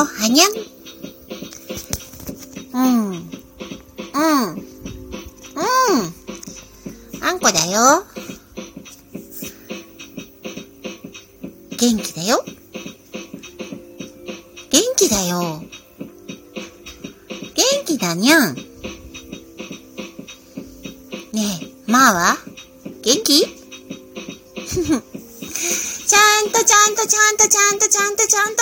おはにゃん。うん。うん。うん。あんこだよ。元気だよ。元気だよ。元気だにゃん。ねえ、まあは？元気？ちゃんとちゃんとちゃんとちゃんとちゃんとちゃんと